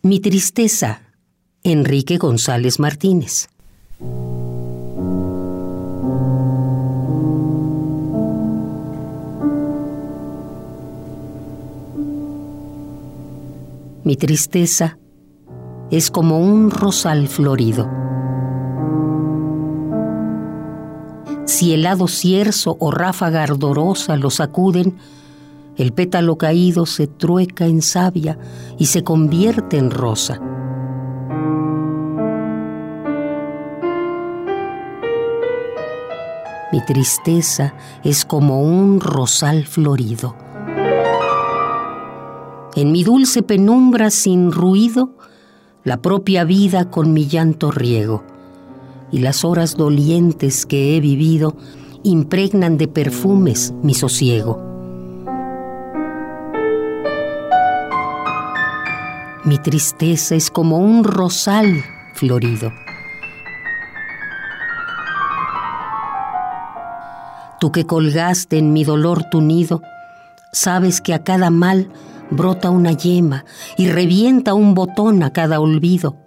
Mi tristeza, Enrique González Martínez. Mi tristeza es como un rosal florido. Si helado cierzo o ráfaga ardorosa lo sacuden, el pétalo caído se trueca en savia y se convierte en rosa. Mi tristeza es como un rosal florido. En mi dulce penumbra sin ruido, la propia vida con mi llanto riego, y las horas dolientes que he vivido impregnan de perfumes mi sosiego. Mi tristeza es como un rosal florido. Tú que colgaste en mi dolor tu nido, sabes que a cada mal brota una yema y revienta un botón a cada olvido.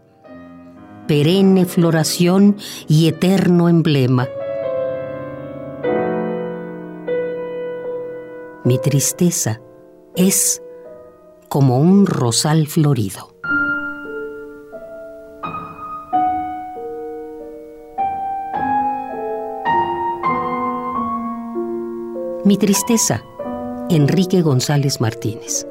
Perenne floración y eterno emblema. Mi tristeza es como un rosal florido. Mi tristeza, Enrique González Martínez.